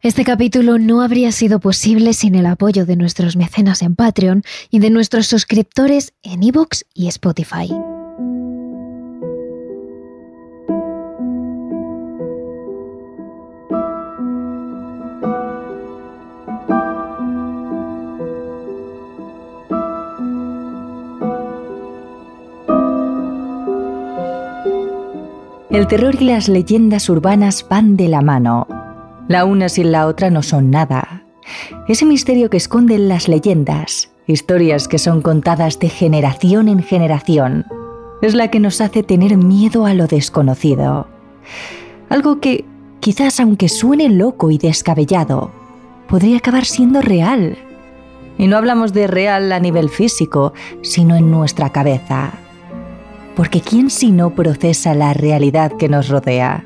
Este capítulo no habría sido posible sin el apoyo de nuestros mecenas en Patreon y de nuestros suscriptores en iVoox y Spotify. El terror y las leyendas urbanas van de la mano. La una sin la otra no son nada. Ese misterio que esconden las leyendas, historias que son contadas de generación en generación, es la que nos hace tener miedo a lo desconocido. Algo que, quizás aunque suene loco y descabellado, podría acabar siendo real. Y no hablamos de real a nivel físico, sino en nuestra cabeza porque ¿quién si no procesa la realidad que nos rodea?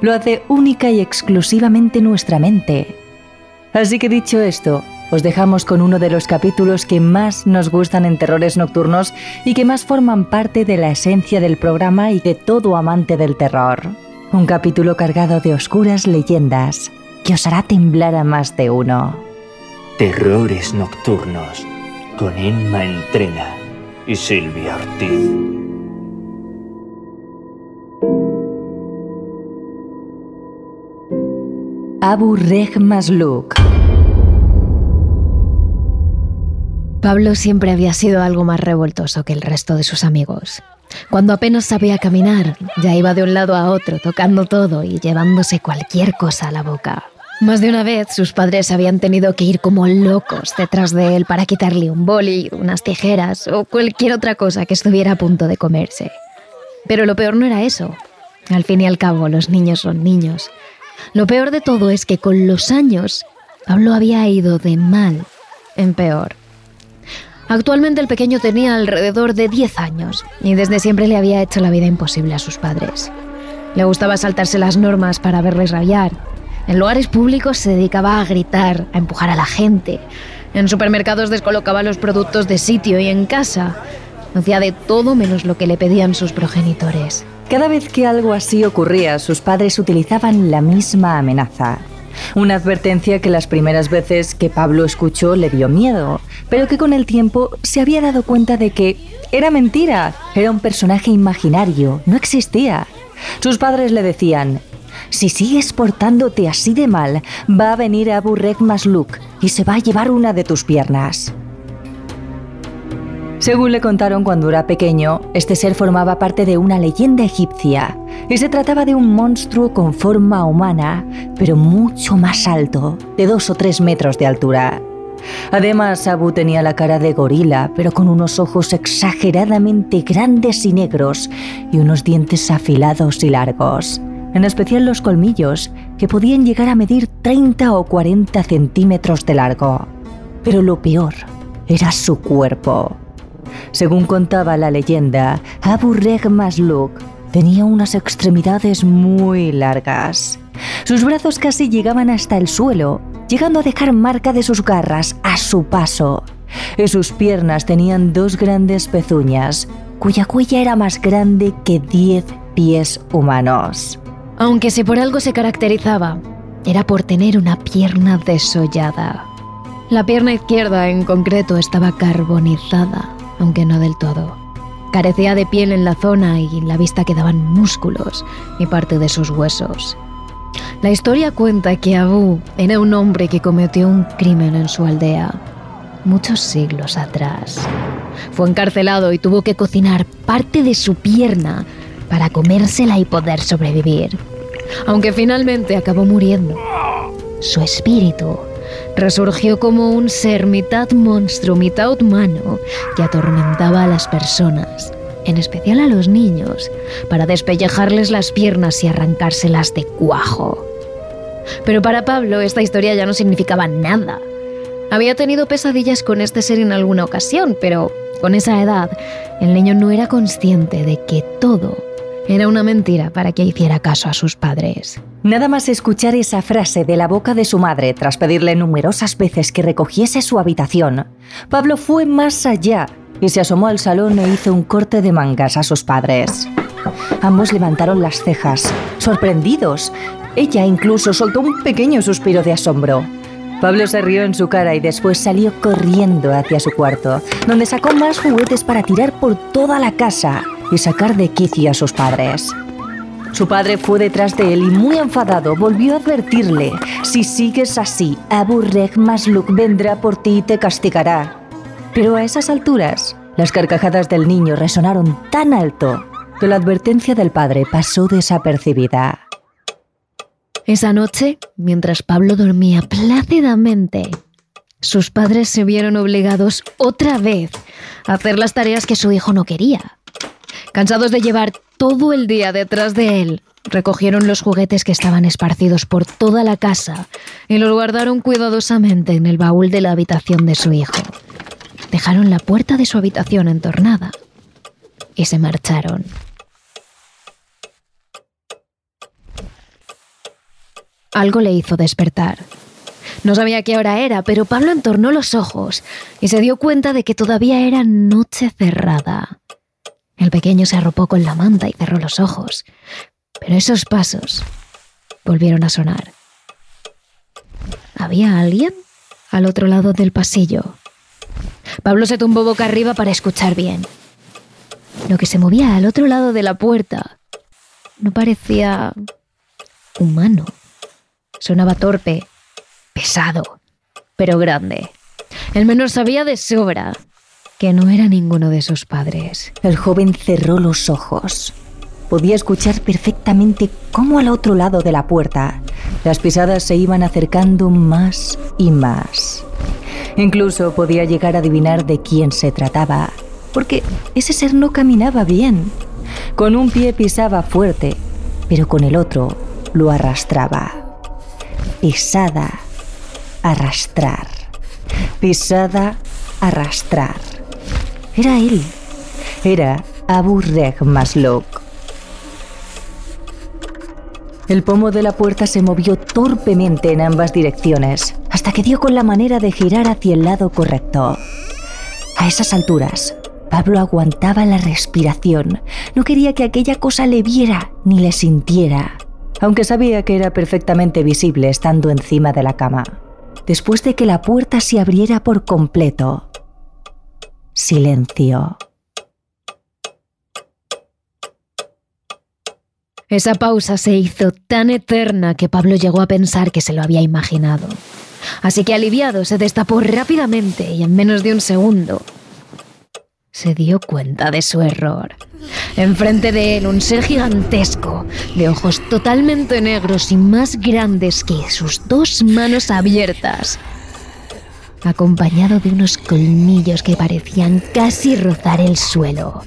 Lo hace única y exclusivamente nuestra mente. Así que dicho esto, os dejamos con uno de los capítulos que más nos gustan en Terrores Nocturnos y que más forman parte de la esencia del programa y de todo amante del terror. Un capítulo cargado de oscuras leyendas que os hará temblar a más de uno. Terrores Nocturnos con Emma Entrena y Silvia Ortiz. Abu Reg Masluk. Pablo siempre había sido algo más revoltoso que el resto de sus amigos. Cuando apenas sabía caminar, ya iba de un lado a otro, tocando todo y llevándose cualquier cosa a la boca. Más de una vez sus padres habían tenido que ir como locos detrás de él para quitarle un boli, unas tijeras o cualquier otra cosa que estuviera a punto de comerse. Pero lo peor no era eso. Al fin y al cabo, los niños son niños lo peor de todo es que con los años Pablo había ido de mal en peor. Actualmente el pequeño tenía alrededor de 10 años y desde siempre le había hecho la vida imposible a sus padres. Le gustaba saltarse las normas para verles rabiar. En lugares públicos se dedicaba a gritar, a empujar a la gente. En supermercados descolocaba los productos de sitio y en casa hacía de todo menos lo que le pedían sus progenitores. Cada vez que algo así ocurría, sus padres utilizaban la misma amenaza. Una advertencia que las primeras veces que Pablo escuchó le dio miedo, pero que con el tiempo se había dado cuenta de que era mentira, era un personaje imaginario, no existía. Sus padres le decían, si sigues portándote así de mal, va a venir Abu Rek Masluk y se va a llevar una de tus piernas. Según le contaron cuando era pequeño, este ser formaba parte de una leyenda egipcia y se trataba de un monstruo con forma humana, pero mucho más alto, de dos o tres metros de altura. Además, Abu tenía la cara de gorila, pero con unos ojos exageradamente grandes y negros y unos dientes afilados y largos, en especial los colmillos, que podían llegar a medir 30 o 40 centímetros de largo. Pero lo peor era su cuerpo. Según contaba la leyenda, Abu Reg Masluk tenía unas extremidades muy largas. Sus brazos casi llegaban hasta el suelo, llegando a dejar marca de sus garras a su paso. Y sus piernas tenían dos grandes pezuñas, cuya cuella era más grande que diez pies humanos. Aunque si por algo se caracterizaba, era por tener una pierna desollada. La pierna izquierda en concreto estaba carbonizada aunque no del todo. Carecía de piel en la zona y en la vista quedaban músculos y parte de sus huesos. La historia cuenta que Abu era un hombre que cometió un crimen en su aldea, muchos siglos atrás. Fue encarcelado y tuvo que cocinar parte de su pierna para comérsela y poder sobrevivir. Aunque finalmente acabó muriendo. Su espíritu resurgió como un ser mitad monstruo, mitad humano, que atormentaba a las personas, en especial a los niños, para despellejarles las piernas y arrancárselas de cuajo. Pero para Pablo esta historia ya no significaba nada. Había tenido pesadillas con este ser en alguna ocasión, pero con esa edad el niño no era consciente de que todo era una mentira para que hiciera caso a sus padres. Nada más escuchar esa frase de la boca de su madre tras pedirle numerosas veces que recogiese su habitación, Pablo fue más allá y se asomó al salón e hizo un corte de mangas a sus padres. Ambos levantaron las cejas, sorprendidos, Ella incluso soltó un pequeño suspiro de asombro. Pablo se rió en su cara y después salió corriendo hacia su cuarto, donde sacó más juguetes para tirar por toda la casa y sacar de quicio a sus padres. Su padre fue detrás de él y muy enfadado volvió a advertirle, si sigues así, Abu Reg Masluk vendrá por ti y te castigará. Pero a esas alturas, las carcajadas del niño resonaron tan alto que la advertencia del padre pasó desapercibida. Esa noche, mientras Pablo dormía plácidamente, sus padres se vieron obligados otra vez a hacer las tareas que su hijo no quería. Cansados de llevar todo el día detrás de él, recogieron los juguetes que estaban esparcidos por toda la casa y los guardaron cuidadosamente en el baúl de la habitación de su hijo. Dejaron la puerta de su habitación entornada y se marcharon. Algo le hizo despertar. No sabía qué hora era, pero Pablo entornó los ojos y se dio cuenta de que todavía era noche cerrada. El pequeño se arropó con la manta y cerró los ojos, pero esos pasos volvieron a sonar. ¿Había alguien al otro lado del pasillo? Pablo se tumbó boca arriba para escuchar bien. Lo que se movía al otro lado de la puerta no parecía humano. Sonaba torpe, pesado, pero grande. El menor sabía de sobra que no era ninguno de sus padres. El joven cerró los ojos. Podía escuchar perfectamente cómo al otro lado de la puerta las pisadas se iban acercando más y más. Incluso podía llegar a adivinar de quién se trataba, porque ese ser no caminaba bien. Con un pie pisaba fuerte, pero con el otro lo arrastraba pisada, arrastrar, pisada, arrastrar. Era él, era Abu Reg Maslok. El pomo de la puerta se movió torpemente en ambas direcciones, hasta que dio con la manera de girar hacia el lado correcto. A esas alturas, Pablo aguantaba la respiración. No quería que aquella cosa le viera ni le sintiera aunque sabía que era perfectamente visible estando encima de la cama. Después de que la puerta se abriera por completo, silencio. Esa pausa se hizo tan eterna que Pablo llegó a pensar que se lo había imaginado. Así que aliviado se destapó rápidamente y en menos de un segundo se dio cuenta de su error. Enfrente de él un ser gigantesco, de ojos totalmente negros y más grandes que sus dos manos abiertas, acompañado de unos colmillos que parecían casi rozar el suelo.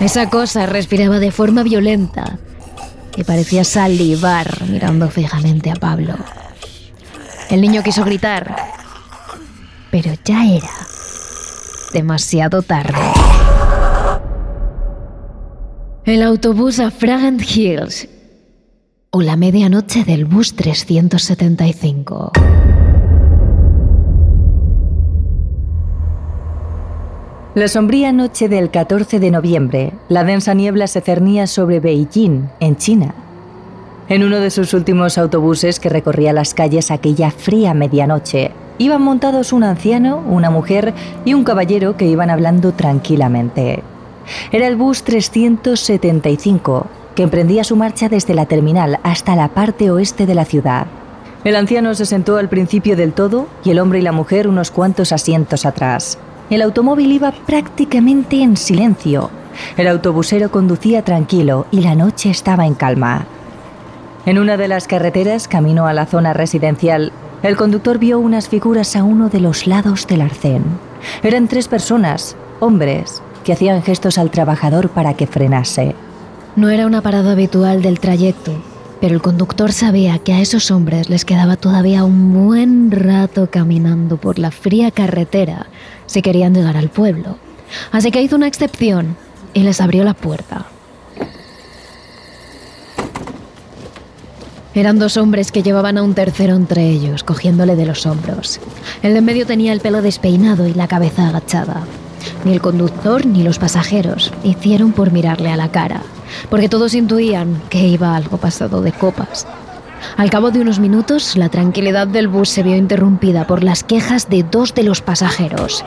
Esa cosa respiraba de forma violenta y parecía salivar mirando fijamente a Pablo. El niño quiso gritar, pero ya era demasiado tarde. El autobús a Fragant Hills o la medianoche del bus 375. La sombría noche del 14 de noviembre, la densa niebla se cernía sobre Beijing, en China. En uno de sus últimos autobuses que recorría las calles aquella fría medianoche, Iban montados un anciano, una mujer y un caballero que iban hablando tranquilamente. Era el bus 375, que emprendía su marcha desde la terminal hasta la parte oeste de la ciudad. El anciano se sentó al principio del todo y el hombre y la mujer unos cuantos asientos atrás. El automóvil iba prácticamente en silencio. El autobusero conducía tranquilo y la noche estaba en calma. En una de las carreteras, camino a la zona residencial, el conductor vio unas figuras a uno de los lados del arcén. Eran tres personas, hombres, que hacían gestos al trabajador para que frenase. No era una parada habitual del trayecto, pero el conductor sabía que a esos hombres les quedaba todavía un buen rato caminando por la fría carretera si querían llegar al pueblo. Así que hizo una excepción y les abrió la puerta. Eran dos hombres que llevaban a un tercero entre ellos, cogiéndole de los hombros. El de en medio tenía el pelo despeinado y la cabeza agachada. Ni el conductor ni los pasajeros hicieron por mirarle a la cara, porque todos intuían que iba algo pasado de copas. Al cabo de unos minutos, la tranquilidad del bus se vio interrumpida por las quejas de dos de los pasajeros.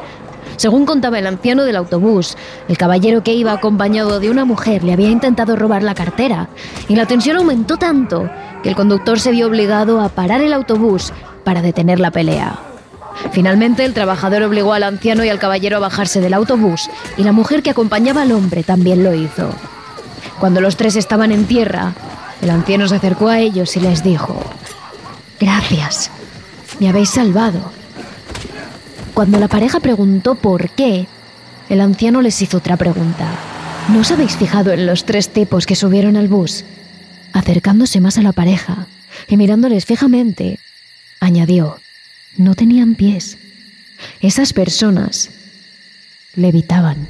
Según contaba el anciano del autobús, el caballero que iba acompañado de una mujer le había intentado robar la cartera y la tensión aumentó tanto que el conductor se vio obligado a parar el autobús para detener la pelea. Finalmente, el trabajador obligó al anciano y al caballero a bajarse del autobús y la mujer que acompañaba al hombre también lo hizo. Cuando los tres estaban en tierra, el anciano se acercó a ellos y les dijo, Gracias, me habéis salvado. Cuando la pareja preguntó por qué, el anciano les hizo otra pregunta. ¿No os habéis fijado en los tres tipos que subieron al bus? Acercándose más a la pareja y mirándoles fijamente, añadió, no tenían pies. Esas personas levitaban.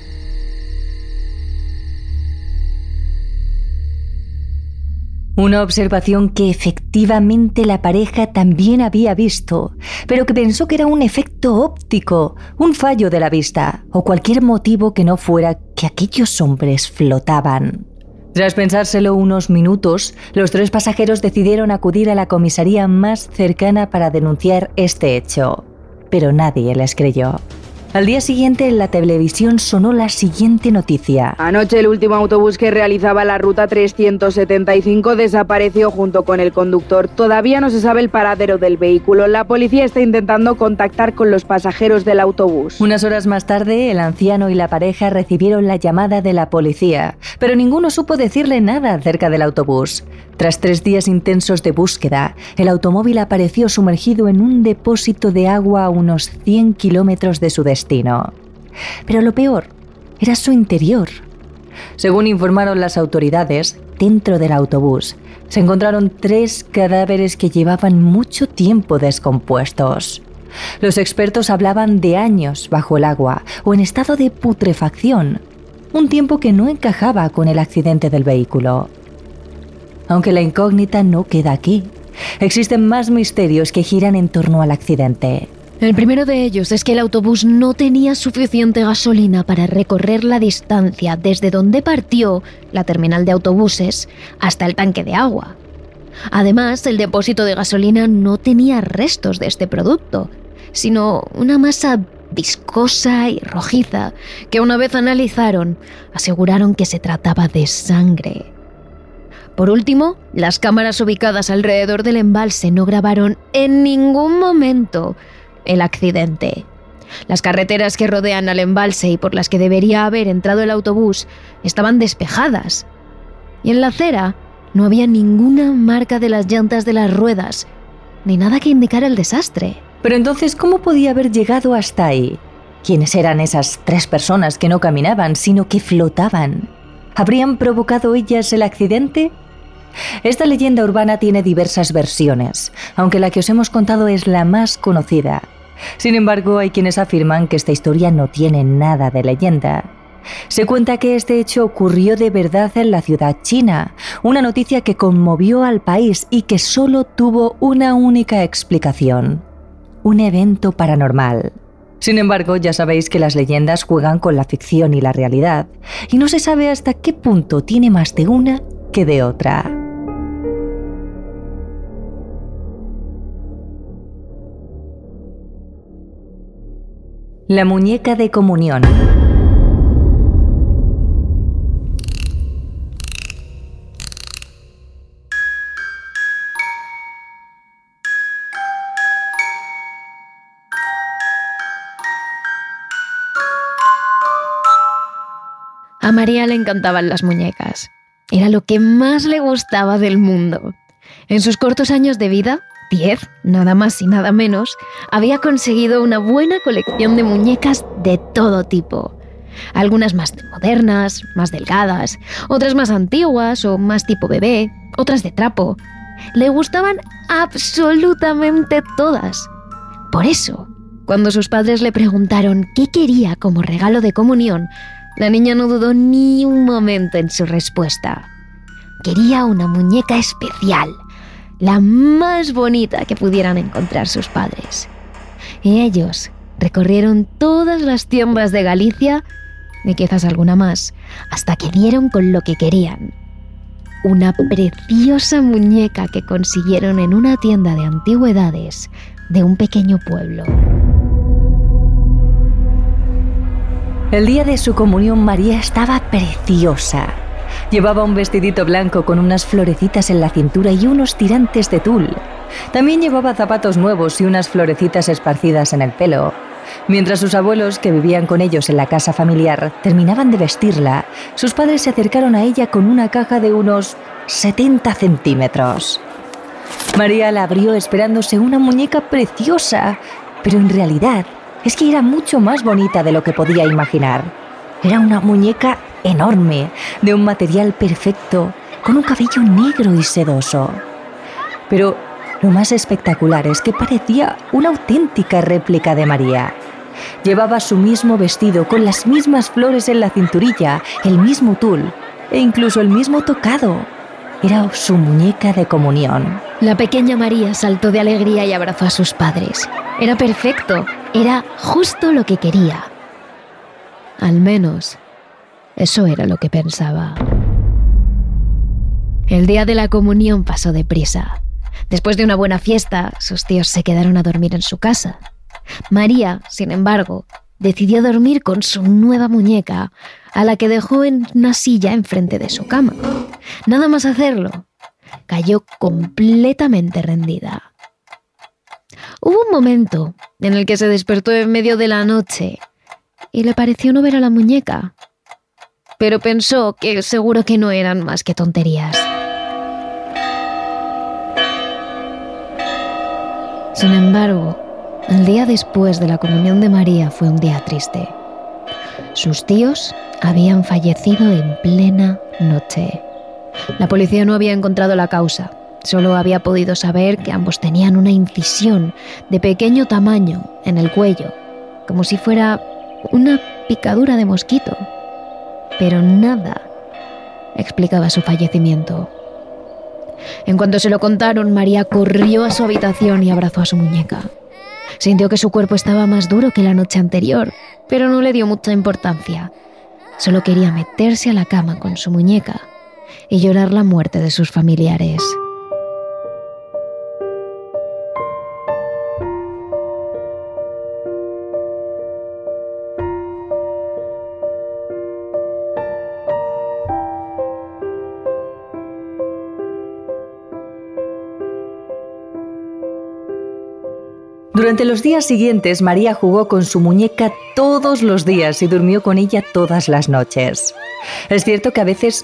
Una observación que efectivamente la pareja también había visto, pero que pensó que era un efecto óptico, un fallo de la vista, o cualquier motivo que no fuera que aquellos hombres flotaban. Tras pensárselo unos minutos, los tres pasajeros decidieron acudir a la comisaría más cercana para denunciar este hecho, pero nadie les creyó. Al día siguiente en la televisión sonó la siguiente noticia. Anoche el último autobús que realizaba la ruta 375 desapareció junto con el conductor. Todavía no se sabe el paradero del vehículo. La policía está intentando contactar con los pasajeros del autobús. Unas horas más tarde, el anciano y la pareja recibieron la llamada de la policía, pero ninguno supo decirle nada acerca del autobús. Tras tres días intensos de búsqueda, el automóvil apareció sumergido en un depósito de agua a unos 100 kilómetros de su Pero lo peor era su interior. Según informaron las autoridades, dentro del autobús se encontraron tres cadáveres que llevaban mucho tiempo descompuestos. Los expertos hablaban de años bajo el agua o en estado de putrefacción, un tiempo que no encajaba con el accidente del vehículo. Aunque la incógnita no queda aquí. Existen más misterios que giran en torno al accidente. El primero de ellos es que el autobús no tenía suficiente gasolina para recorrer la distancia desde donde partió la terminal de autobuses hasta el tanque de agua. Además, el depósito de gasolina no tenía restos de este producto, sino una masa viscosa y rojiza que una vez analizaron aseguraron que se trataba de sangre. Por último, las cámaras ubicadas alrededor del embalse no grabaron en ningún momento el accidente. Las carreteras que rodean al embalse y por las que debería haber entrado el autobús estaban despejadas. Y en la acera no había ninguna marca de las llantas de las ruedas, ni nada que indicara el desastre. Pero entonces, ¿cómo podía haber llegado hasta ahí? ¿Quiénes eran esas tres personas que no caminaban, sino que flotaban? ¿Habrían provocado ellas el accidente? Esta leyenda urbana tiene diversas versiones, aunque la que os hemos contado es la más conocida. Sin embargo, hay quienes afirman que esta historia no tiene nada de leyenda. Se cuenta que este hecho ocurrió de verdad en la ciudad china, una noticia que conmovió al país y que solo tuvo una única explicación, un evento paranormal. Sin embargo, ya sabéis que las leyendas juegan con la ficción y la realidad, y no se sabe hasta qué punto tiene más de una que de otra. La muñeca de comunión. A María le encantaban las muñecas. Era lo que más le gustaba del mundo. En sus cortos años de vida, 10, nada más y nada menos, había conseguido una buena colección de muñecas de todo tipo. Algunas más modernas, más delgadas, otras más antiguas o más tipo bebé, otras de trapo. Le gustaban absolutamente todas. Por eso, cuando sus padres le preguntaron qué quería como regalo de comunión, la niña no dudó ni un momento en su respuesta. Quería una muñeca especial, la más bonita que pudieran encontrar sus padres. Y ellos recorrieron todas las tiendas de Galicia, y quizás alguna más, hasta que dieron con lo que querían. una preciosa muñeca que consiguieron en una tienda de antigüedades de un pequeño pueblo. El día de su comunión María estaba preciosa. Llevaba un vestidito blanco con unas florecitas en la cintura y unos tirantes de tul. También llevaba zapatos nuevos y unas florecitas esparcidas en el pelo. Mientras sus abuelos, que vivían con ellos en la casa familiar, terminaban de vestirla, sus padres se acercaron a ella con una caja de unos 70 centímetros. María la abrió esperándose una muñeca preciosa, pero en realidad es que era mucho más bonita de lo que podía imaginar. Era una muñeca enorme, de un material perfecto, con un cabello negro y sedoso. Pero lo más espectacular es que parecía una auténtica réplica de María. Llevaba su mismo vestido con las mismas flores en la cinturilla, el mismo tul e incluso el mismo tocado. Era su muñeca de comunión. La pequeña María saltó de alegría y abrazó a sus padres. Era perfecto, era justo lo que quería. Al menos, eso era lo que pensaba. El día de la comunión pasó deprisa. Después de una buena fiesta, sus tíos se quedaron a dormir en su casa. María, sin embargo, decidió dormir con su nueva muñeca, a la que dejó en una silla enfrente de su cama. Nada más hacerlo, cayó completamente rendida. Hubo un momento en el que se despertó en medio de la noche y le pareció no ver a la muñeca, pero pensó que seguro que no eran más que tonterías. Sin embargo, el día después de la comunión de María fue un día triste. Sus tíos habían fallecido en plena noche. La policía no había encontrado la causa, solo había podido saber que ambos tenían una incisión de pequeño tamaño en el cuello, como si fuera una picadura de mosquito. Pero nada explicaba su fallecimiento. En cuanto se lo contaron, María corrió a su habitación y abrazó a su muñeca. Sintió que su cuerpo estaba más duro que la noche anterior, pero no le dio mucha importancia. Solo quería meterse a la cama con su muñeca y llorar la muerte de sus familiares. Durante los días siguientes, María jugó con su muñeca todos los días y durmió con ella todas las noches. Es cierto que a veces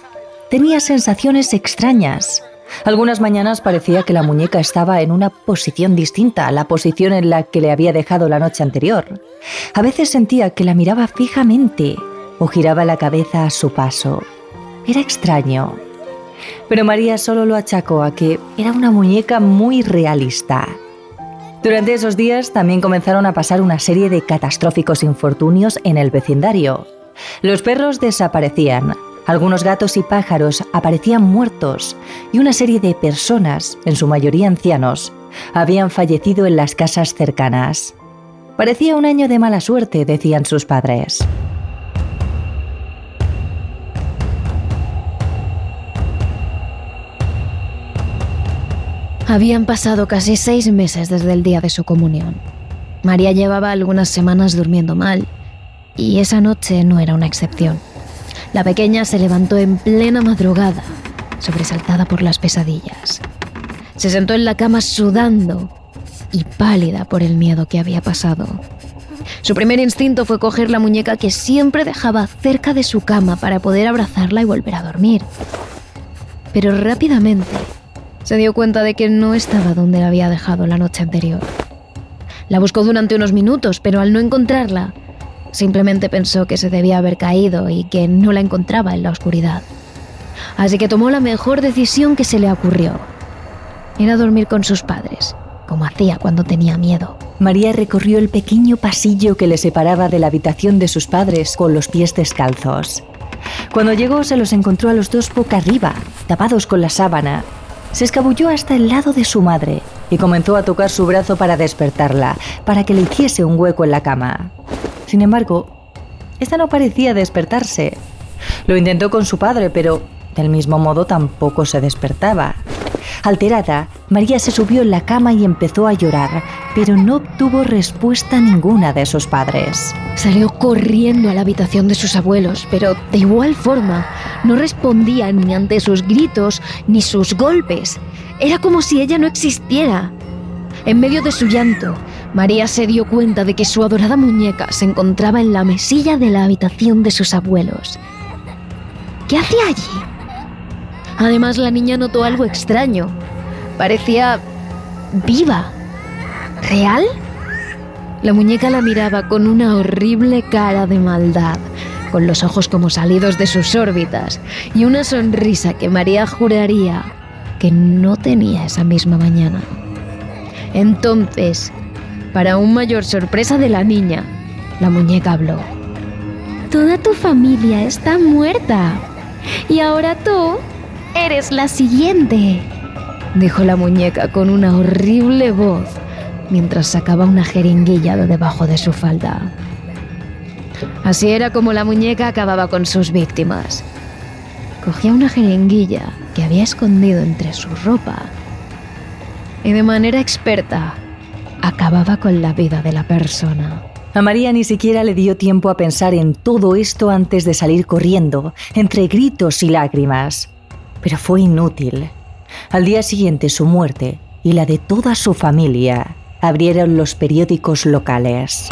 tenía sensaciones extrañas. Algunas mañanas parecía que la muñeca estaba en una posición distinta a la posición en la que le había dejado la noche anterior. A veces sentía que la miraba fijamente o giraba la cabeza a su paso. Era extraño. Pero María solo lo achacó a que era una muñeca muy realista. Durante esos días también comenzaron a pasar una serie de catastróficos infortunios en el vecindario. Los perros desaparecían, algunos gatos y pájaros aparecían muertos y una serie de personas, en su mayoría ancianos, habían fallecido en las casas cercanas. Parecía un año de mala suerte, decían sus padres. Habían pasado casi seis meses desde el día de su comunión. María llevaba algunas semanas durmiendo mal, y esa noche no era una excepción. La pequeña se levantó en plena madrugada, sobresaltada por las pesadillas. Se sentó en la cama sudando y pálida por el miedo que había pasado. Su primer instinto fue coger la muñeca que siempre dejaba cerca de su cama para poder abrazarla y volver a dormir. Pero rápidamente se dio cuenta de que no estaba donde la había dejado la noche anterior. La buscó durante unos minutos, pero al no encontrarla, simplemente pensó que se debía haber caído y que no la encontraba en la oscuridad. Así que tomó la mejor decisión que se le ocurrió. Era dormir con sus padres, como hacía cuando tenía miedo. María recorrió el pequeño pasillo que le separaba de la habitación de sus padres con los pies descalzos. Cuando llegó se los encontró a los dos boca arriba, tapados con la sábana, se escabulló hasta el lado de su madre y comenzó a tocar su brazo para despertarla, para que le hiciese un hueco en la cama. Sin embargo, esta no parecía despertarse. Lo intentó con su padre, pero Del mismo modo tampoco se despertaba. Alterada, María se subió en la cama y empezó a llorar, pero no obtuvo respuesta ninguna de sus padres. Salió corriendo a la habitación de sus abuelos, pero de igual forma no respondían ni ante sus gritos ni sus golpes. Era como si ella no existiera. En medio de su llanto, María se dio cuenta de que su adorada muñeca se encontraba en la mesilla de la habitación de sus abuelos. ¿Qué hacía allí? Además, la niña notó algo extraño. Parecía viva. ¿Real? La muñeca la miraba con una horrible cara de maldad, con los ojos como salidos de sus órbitas y una sonrisa que María juraría que no tenía esa misma mañana. Entonces, para aún mayor sorpresa de la niña, la muñeca habló. Toda tu familia está muerta. Y ahora tú eres la siguiente, dijo la muñeca con una horrible voz mientras sacaba una jeringuilla de debajo de su falda. Así era como la muñeca acababa con sus víctimas. Cogía una jeringuilla que había escondido entre su ropa y de manera experta acababa con la vida de la persona. A María ni siquiera le dio tiempo a pensar en todo esto antes de salir corriendo, entre gritos y lágrimas. Pero fue inútil. Al día siguiente su muerte y la de toda su familia abrieron los periódicos locales.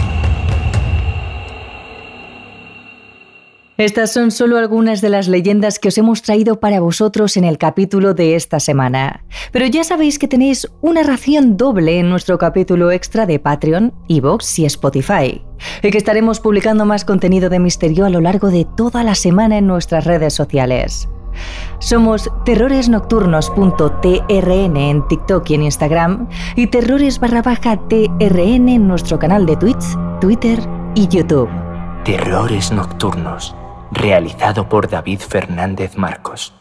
Estas son solo algunas de las leyendas que os hemos traído para vosotros en el capítulo de esta semana. Pero ya sabéis que tenéis una ración doble en nuestro capítulo extra de Patreon, Evox y Spotify. Y que estaremos publicando más contenido de misterio a lo largo de toda la semana en nuestras redes sociales. Somos terroresnocturnos.trn en TikTok y en Instagram y terrores barra baja TRN en nuestro canal de Twitch, Twitter y YouTube. Terrores Nocturnos realizado por David Fernández Marcos.